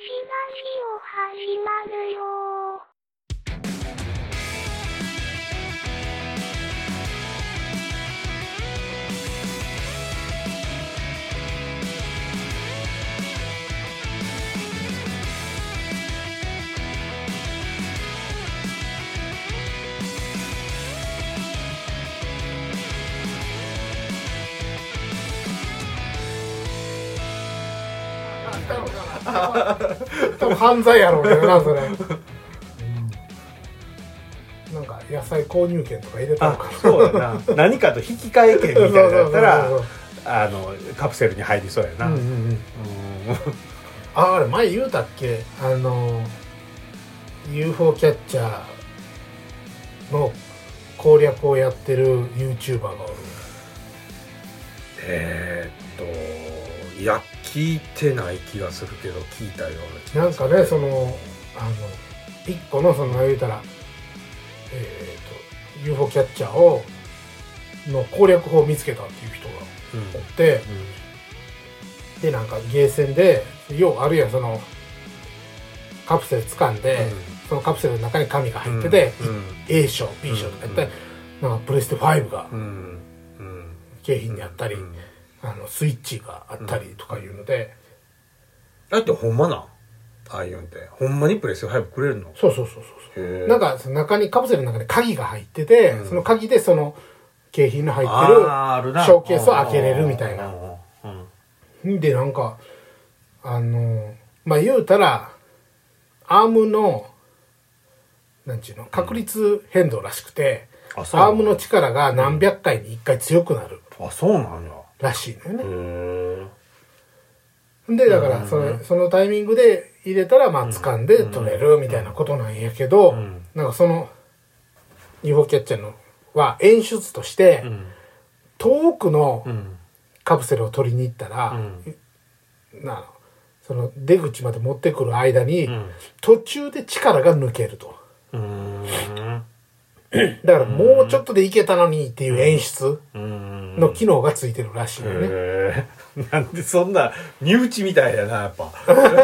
始まるよ 多分犯罪やろうけどなそれ、うん。なんか野菜購入券とか入れたのあかな。そうやな。何かと引き換え券みたいなのやったらあのカプセルに入りそうやな、そうんうんうん。うん。ああれ前言うたっけ？あの UFO キャッチャーの攻略をやってる YouTuber がおる。えーっといや聞いてない気がするけど聞いたようななんかねそのあの一個のその言うたらえー、と UFO キャッチャーをの攻略法を見つけたっていう人がうんおってでなんかゲーセンでようあるやんそのカプセル掴んで、そのカプセルの中に紙が入ってて、うん。A 賞 B 賞とかやったり、なんかプレステ5がうん。うん。景品にあったり、うんあのスイッチがあったりとかいうので、だってほんまなんああいうんって。ほんまにプレステ5くれるの？そうそうそうそうなんかその中にカプセルの中に鍵が入ってて、うん。その鍵でその景品の入ってあーあるショーケースを開けれるみたいな。うんうんんでなんかあのまあ言うたらアームのなんちゅうの確率変動らしくて、あそうなのアームの力が何百回に1回強くなる。あそうなんやらしいのよね、でだからそれ、そのタイミングで入れたらまあ掴んで取れるみたいなことなんやけど、ん。なんかその UFO キャッチャーのは演出として、うん。遠くのうん。カプセルを取りに行ったら、うん。なその出口まで持ってくる間に、ん。途中で力が抜けると。うんだからもうちょっとでいけたのにっていう演出うん。の機能がついてるらしいよね、なんでそんな身内みたいやなやっぱ。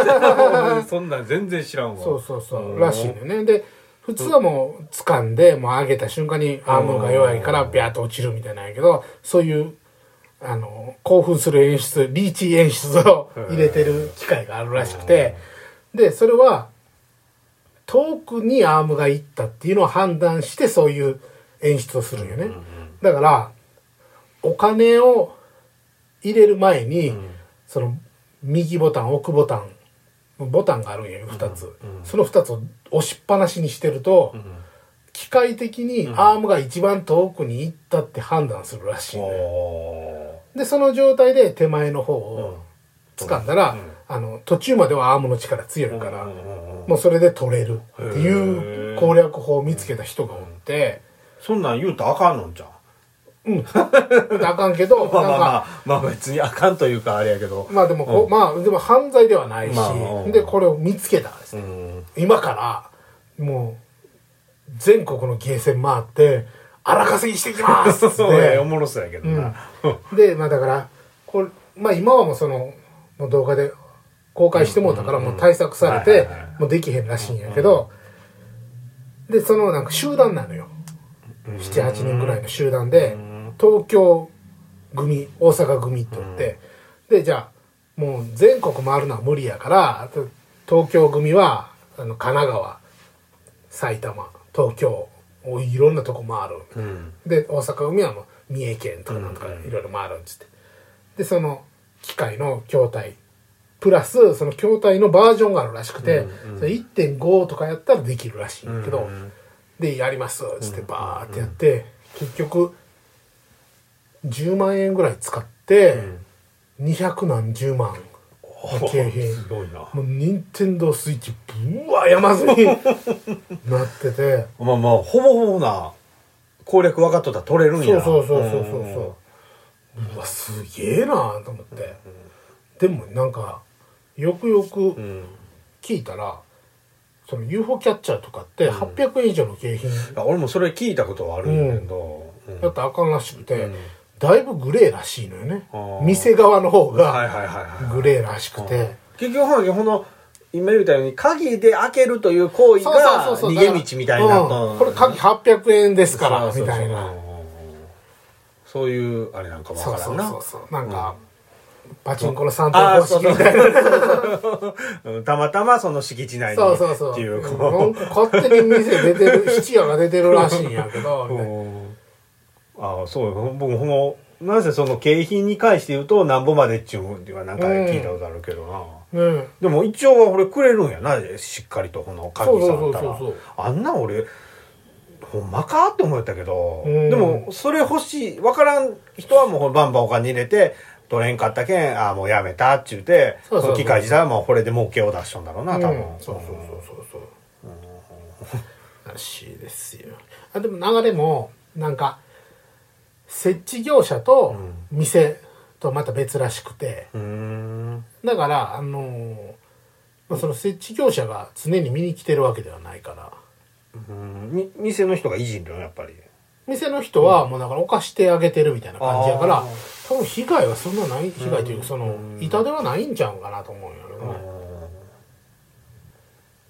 そんなん全然知らんわ。そうそうそう。うんらしいのよね。で普通はもう掴んでもう上げた瞬間にアームが弱いからビャーッと落ちるみたいなんやけどそういうあの興奮する演出リーチ演出を入れてる機械があるらしくて。でそれは遠くにアームが行ったっていうのを判断してそういう演出をするんよね。だからお金を入れる前に、その右ボタン奥ボタンボタンがあるんやよ2つ、その2つを押しっぱなしにしてると、機械的にアームが一番遠くに行ったって判断するらしいのよ。おでその状態で手前の方を掴んだら、あの途中まではアームの力強いから、もうそれで取れるっていう攻略法を見つけた人がおって、そんなん言うとあかんのんじゃん。うん、あかんけど、まあまあまなんか、あまあ別にあかんというかあれやけど。まあでもこう、まあでも犯罪ではないし、まあうん。で、これを見つけたんですね。うん。今から、もう、全国のゲーセン回って、荒稼ぎしていきますっつっそうねて おもろそうやけどな。で、まあだから、これ、まあ今はもうその、もう動画で公開してもうたから、もう対策されはいてもうできへんらしいんやけど、で、そのなんか集団なのよ。7、8人ぐらいの集団で、東京組、大阪組って言って、で、じゃあ、もう全国回るのは無理やから、東京組は、あの、神奈川、埼玉、東京、いろんなとこ回る。うん。で大阪組はもう三重県とかなんとかいろいろ回るんつって。でその機械の筐体プラスその筐体のバージョンがあるらしくて、それ1.5とかやったらできるらしいけど、でやります。っつってバーってやって、結局10万円ぐらい使って、200何十万の景品。すごいな。もう任天堂スイッチぶわ山積みになってて。まあまあほぼほぼな攻略分かっとったら取れるんやそうそうそうそうそうそう。うわすげえなと思って、でもなんかよくよくうん。聞いたらその UFO キャッチャーとかって800円以上の景品。あ俺もそれ聞いたことはあるんだけど、うん。だったらあかんらしくて、うん。だいぶグレーらしいのよね。店側の方はいがグレーらしくて、結局ほの今言ったように鍵で開けるという行為そうそうがそうそう。逃げ道みたいになうん。これ鍵800円ですからそうそうそうみたいな。うんそういうあれなんかわそうそうからんな。そうそうなんか、パチンコの3あー点方式。みたいなう。んたまたまその敷地内にそうそうそう。っていうう。んこ勝手に店出てる質屋が出てるらしいんやけど ああそうよ。僕もなぜその景品に関して言うとなんぼまでっちゅうのはなんか聞いたことあるけどな、うんでも一応は俺くれるんやなしっかりとこの鍵さんあったら。あんな俺ほんまかって思ったけど、うん。でもそれ欲しいわからん人はもうバンバンお金入れて取れんかったけんああもうやめたっちゅうてそうそうそう。機械自体はもうこれで儲けを出しとんだろうな多分、うんそうそうそうそう。そうらしいですよ。あでも流れもなんか設置業者と店とまた別らしくて。うーん。だからあのーまあその設置業者が常に見に来てるわけではないから。うん。み店の人がいじるのやっぱり。店の人はもうだから犯してあげてるみたいな感じやから多分被害はそんなない被害というかそのうん痛手はないんちゃうんかなと思うんやけどね。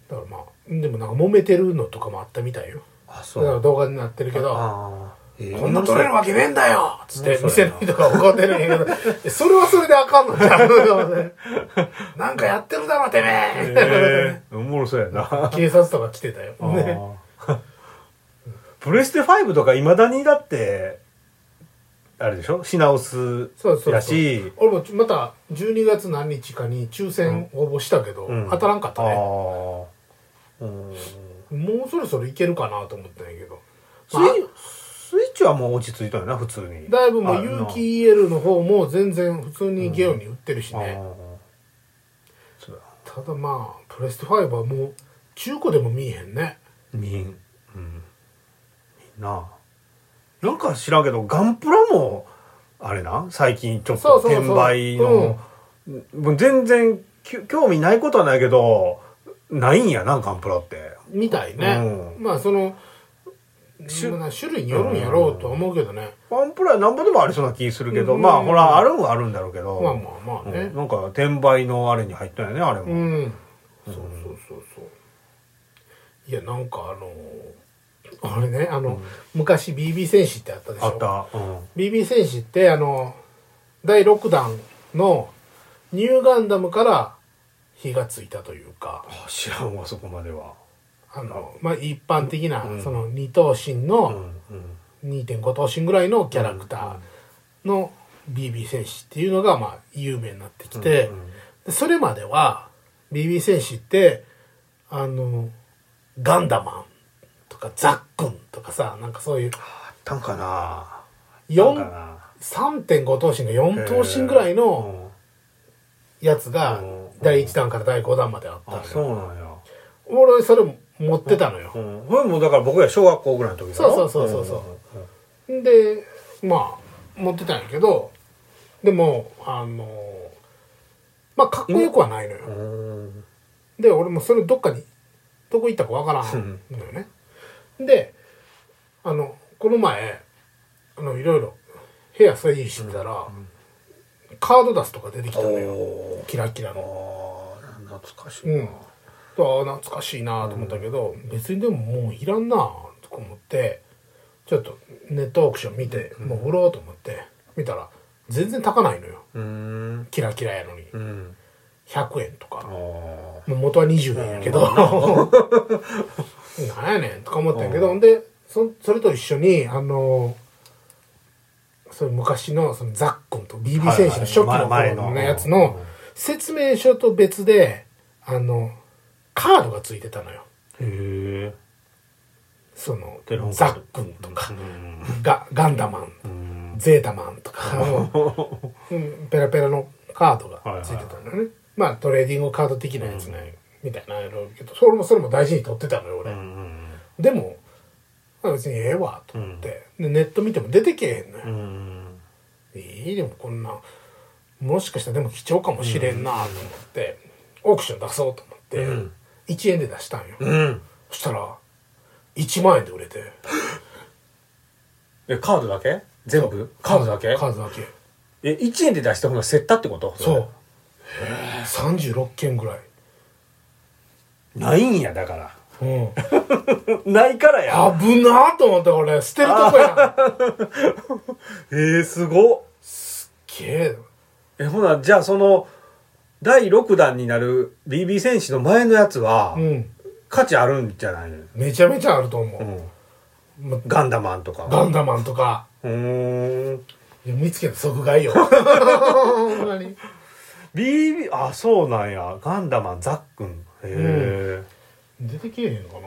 だからまあでもなんか揉めてるのとかもあったみたいよ。あだそう。から動画になってるけどあー。こんな取れるわけねえんだよ！つってうん店の人が怒ってるんやけどえそれはそれであかんのじゃん なんかやってるだろてめえ！みたいなえー、おもろそうやな。警察とか来てたよ。ねあー。プレステ5とかいまだにだってあれでしょ？品薄そうそうそう。やし。俺もまた12月何日かに抽選応募したけど、うん。当たらんかったあねもうそろそろいけるかなと思ったんやけど、スイスイッチはもう落ち着いたよな普通に。だいぶもうあ有機 EL の方も全然普通にゲオに売ってるしね、そうだただまあプレステ5はもう中古でも見えへんね。みん。うん。みんななんか知らんけどガンプラもあれな最近ちょっと転売のもう全然き興味ないことはないけどないんやなガンプラって。みたいね、うまあその種類によるんやろうとは思うけどね、ガンプラなんぼでもありそうな気するけど、うん。まあほらあるんはあるんだろうけど、まあまあまあね。うん。なんか転売のあれに入ったんやねあれも、うん、そうそうそうそう。いやなんかあのあれねあの、昔 BB 戦士ってあったでしょ？あった、うん、BB 戦士ってあの第6弾のニューガンダムから火がついたというか。あ知らんわそこまでは。あの、まあ、一般的な、うん。その二等身うんのうん。2.5等身ぐらいのキャラクターの BB 戦士っていうのがまあ有名になってきて、うんそれまでは BB 戦士ってあのガンダマンとかザックンとかさなんかそういうあったんかな。4なんかな。3.5等身が4等身ぐらいのやつがうん。第1弾から第5弾まであったそうよなんや。俺それ持ってたのよ。うん。これもだから僕ら小学校ぐらいの時だろ？そうそうそうそうそでまあ持ってたんやけどでもあのまあかっこよくはないのよ。で俺もそれどっかにどこ行ったかわからんのよねであのこの前あのいろいろ部屋整理してたら、カードダスとか出てきたのよ。おキラキラーの懐かしいな。うん。ああ懐かしいなと思ったけど、別にでももういらんなとか思ってちょっとネットオークション見て、もう売ろうと思って見たら全然高ないのよ。うーん。キラキラやのに。うん。100円とか。もう元は20円やけど、なんやねんとか思ったんやけど、うん。でそそれと一緒にあのそれ昔のそのザックンと BB 戦士の初期の頃の。のやつの説明書と別であのカードがついてたのよ。へえ。そのザックンとかうん。ガガンダマンうん。ゼータマンとかの、うん、ペラペラのカードがついてたのよね、まあトレーディングカード的なやつね、みたいなやろうけどそれもそれも大事に取ってたのよ俺、うんでもあ別にええわと思って、でネット見ても出てけえへんのよ、うん。いいでもこんなもしかしたらでも貴重かもしれんなと思って、オークション出そうと思って、うん。1円で出したんよ、うん。そしたら1万円で売れて。えカードだけ？全部？カードだけ？カードだけ。え1円で出した方が競ったってこと？そう。36件ぐらい。ないんやだからうん。ないからや危なーと思って俺、捨てるとこやん。えー、すごっけえ。えほなじゃあその第6弾になる BB 戦士の前のやつは、うん。価値あるんじゃないの、めちゃめちゃあると思う。うん、まガンダマンとかガンダマンとか。うーんいや見つけた即買いよ。ほんまに。BB あそうなんやガンダマンザックンへえ、出てけえへんのかな。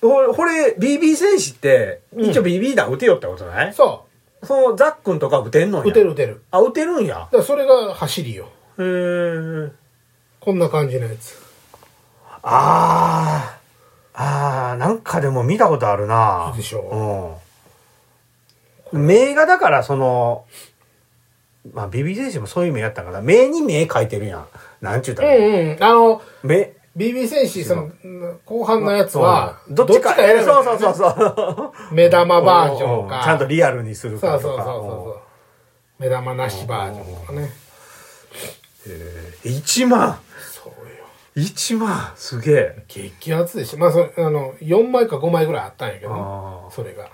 これこれ BB 戦士ってうん。一応 BB 弾撃てよってことない、そそのザックンとか撃てんのう。や。撃てる撃てる。あ撃てるんや。だそれが走りよ。へえこんな感じのやつ。あー。あーなんかでも見たことあるな。でしょう。ん。名がだからそのまあ BB 戦士もそういう目やったから目に目描いてるやんなんちゅうたら、うんうん。あの、目 BB 戦士、その、後半のやつは、どっちか選べるそうそうそうそう目玉バージョンか。ちゃんとリアルにするかとかそうそうそうそう。目玉なしバージョンとかね。1万そうよ。1万すげえ激アツでしょ。まあ、それ、あの、4枚か5枚ぐらいあったんやけどそれが。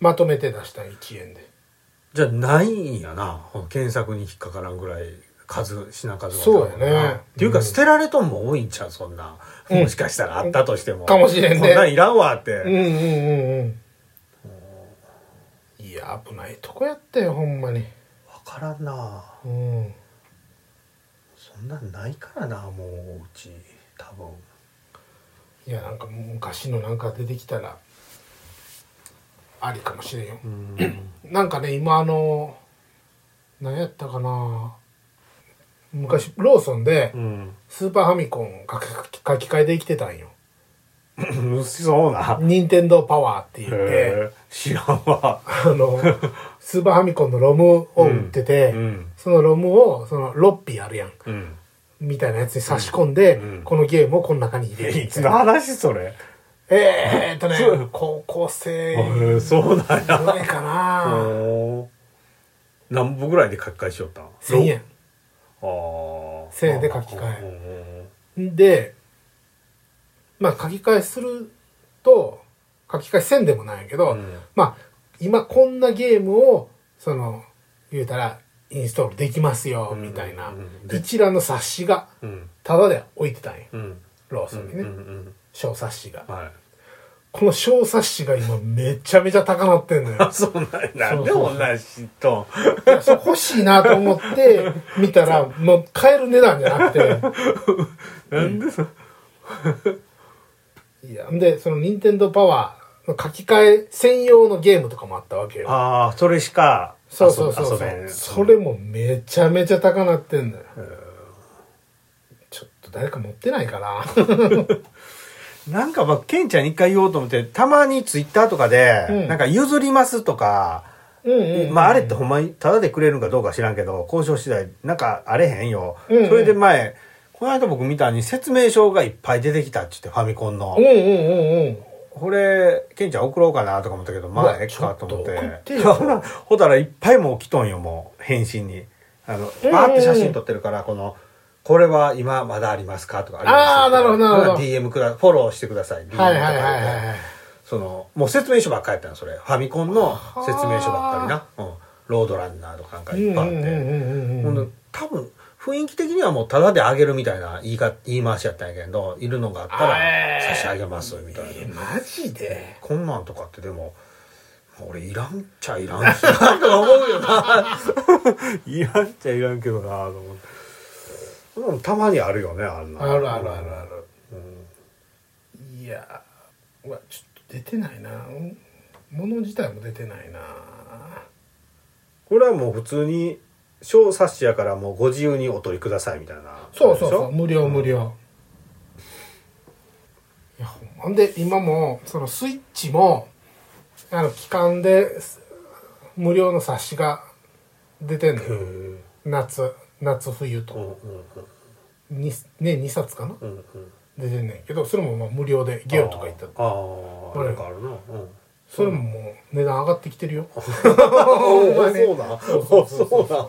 まとめて出したん1円で。じゃあないんやな検索に引っかからんぐらい数品数がそうやね。っていうか捨てられとんも多いんちゃうそんな、うん。もしかしたらあったとしても。かもしれんね。こんなんいらんわって、うんうんうんうん。いや、危ないとこやったよ、ほんまに。分からんな。うん。そんなんないからなもううち多分。いや、なんか昔のなんか出てきたら、ありかもしれんよ。うん。なんかね、今あの、何やったかな昔、ローソンでう、ん。スーパーファミコン書き書き換えできてたんよ。そうな任天堂パワーって言って、知らんわ。あの、スーパーファミコンのロムを売ってて、うん。そのロムを、そのロッピーあるやん。うん。みたいなやつに差し込んで、うん。このゲームをこの中に入れる いつの。話それ？えーっとね 高校生そうなんやぐらいかな。何本ぐらいで書き換えしよった？ん1000円。ああ1000円で書き換え。で、まあ書き換えすると、書き換えせんでもないけど、うん。まあ、今こんなゲームを、その、言うたら、インストールできますよ、うん。みたいな一覧の冊子が、うん。タダで置いてたんや。うん。ローソンにね。小冊子が。はいこの小冊子が今めちゃめちゃ高なってんのよあ。そうなんやなんで同じと？そう欲しいなと思って見たら、もう買える値段じゃなくて、なんでそ？いや、で、その任天堂パワーの書き換え専用のゲームとかもあったわけよ。ああそれしかそうそうそうそうそれもめちゃめちゃ高なってんのよ。ちょっと誰か持ってないかな。なんかまあケンちゃんに一回言おうと思ってたまにツイッターとかで、うん。なんか譲りますとか、まああれってほんまにタダでくれるんかどうか知らんけど交渉次第なんかあれへんよ、うんうん。それで前この間僕見たに説明書がいっぱい出てきたって言ってファミコンの、うんうんうんうん。これケンちゃん送ろうかなとか思ったけどまあええかと思って。ってよ。ほたらいっぱいもう来とんよもう返信に。あのうん。バーって写真撮ってるからこのこれは今まだありますか？とかりますあーなるほどなるほど。DM くだフォローしてください。DM はいはいはいはいはい。そのもう説明書ばっかりやったのそれ。ファミコンの説明書ばっかりな、うん、ロードランナーとかなんかいっぱいあって、ほんで多分雰囲気的にはもうタダであげるみたいな言いか言い回しやったんやけどいるのがあったらえー。差し上げますみたいな、えマジで？こんなんとかってでも俺いらんっちゃいらんしなと思うよな。いらんっちゃいらんけどなと思ってうんたまにあるよねあんなあるあるあるある。うん。いやうわちょっと出てないな。うん物自体も出てないな。これはもう普通に小冊子やからもうご自由にお取りくださいみたいな。そうそうそう無料無料、いやほんで今もそのスイッチもあの期間です無料の冊子が出てんの夏夏冬うんと、うん。にね2冊かな？うんうん。うん出てんねんけどそれもまあ無料でゲオとか行った。あーあーなんかあるな。うん。それももう値段上がってきてるよ。ね。そうだそうだ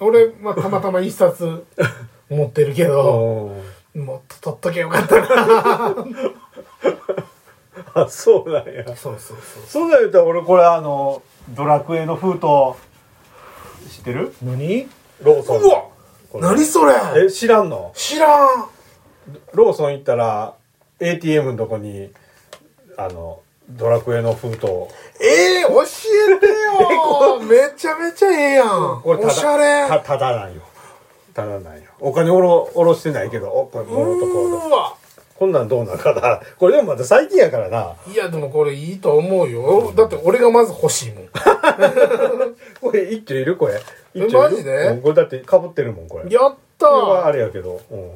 俺、まあ、たまたま一冊思ってるけど、うんもっと取っとけよかったな。あそうなんや。そうそうそう。そうだ言うたら俺これあのドラクエの封筒知ってる？何？ローソン。うわ！これ。何それ？え知らんの？知らん。ローソン行ったら ATM のとこにあのドラクエの封筒。ええ教えてよ。めちゃめちゃええやん。これただおしゃれ。たただなんよ。ただなんよ。お金おろおろしてないけど。おこれもろとこううわこんなんどうなんかな。これでもまだ最近やからな。いやでもこれいいと思うよ。だって俺がまず欲しいもん。これ一丁いるこれ。え一丁いるマジで？うんこれだってかぶってるもんこれ。やったこれはあーれやけど。うん。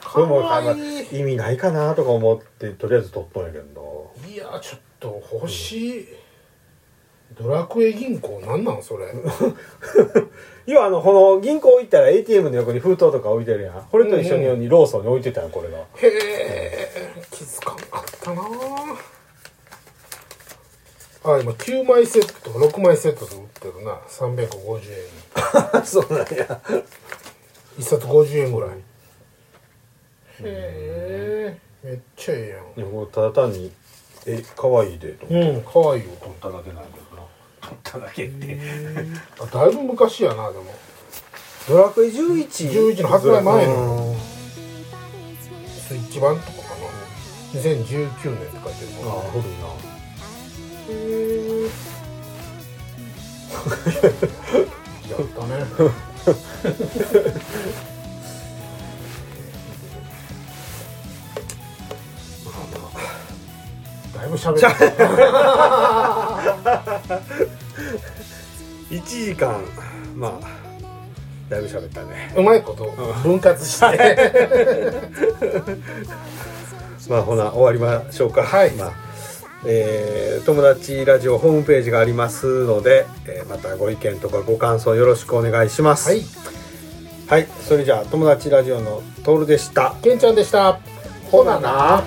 かわいい。意味ないかなとか思ってとりあえず取っとんやけどいやちょっと欲しい。ドラクエ銀行なんなんそれ？要はあのこの銀行行ったら ATM の横に封筒とか置いてるやん。これと一緒にローソンに置いてたんこれが。へえ気づかんかったな。あ今9枚セット6枚セットで売ってるな。350円。そうなんや。1冊50円ぐらい。へえ。めっちゃええいやこれただ単にえ可愛いでとやんうんかわいいよ取っただけなんだけどな取っただけって。あだいぶ昔やなでも。ドラクエ11 11の発売前の。うんスイッチ版とかかな。2019年って書いてるあもん古いな。へえやったね だいぶ喋った。1時間まあだいぶ喋ったね。うまいこと分割して。まあほな終わりましょうか。はい。まあえー友達ラジオホームページがありますので、えーまたご意見とかご感想よろしくお願いします。はい。はい、それじゃあ友達ラジオのトールでした。けんちゃんでした。ほなな